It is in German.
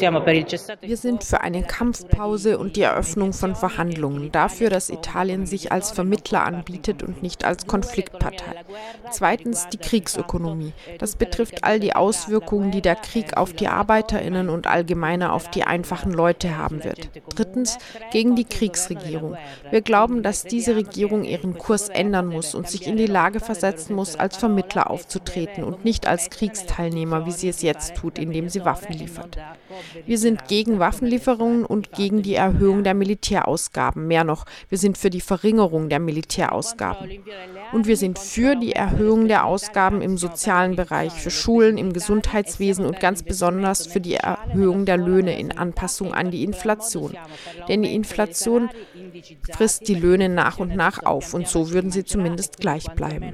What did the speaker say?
Wir sind für eine Kampfpause und die Eröffnung von Verhandlungen, dafür, dass Italien sich als Vermittler anbietet und nicht als Konfliktpartei. Zweitens die Kriegsökonomie. Das betrifft all die Auswirkungen, die der Krieg auf die Arbeiterinnen und allgemeiner auf die einfachen Leute haben wird. Drittens gegen die Kriegsregierung. Wir glauben, dass diese Regierung ihren Kurs ändern muss und sich in die Lage versetzen muss, als Vermittler aufzutreten und nicht als Kriegsteilnehmer, wie sie es jetzt tut, indem sie Waffen liefert. Wir sind gegen Waffenlieferungen und gegen die Erhöhung der Militärausgaben. Mehr noch, wir sind für die Verringerung der Militärausgaben. Und wir sind für die Erhöhung der Ausgaben im sozialen Bereich, für Schulen, im Gesundheitswesen und ganz besonders für die Erhöhung der Löhne in Anpassung an die Inflation. Denn die Inflation frisst die Löhne nach und nach auf und so würden sie zumindest gleich bleiben.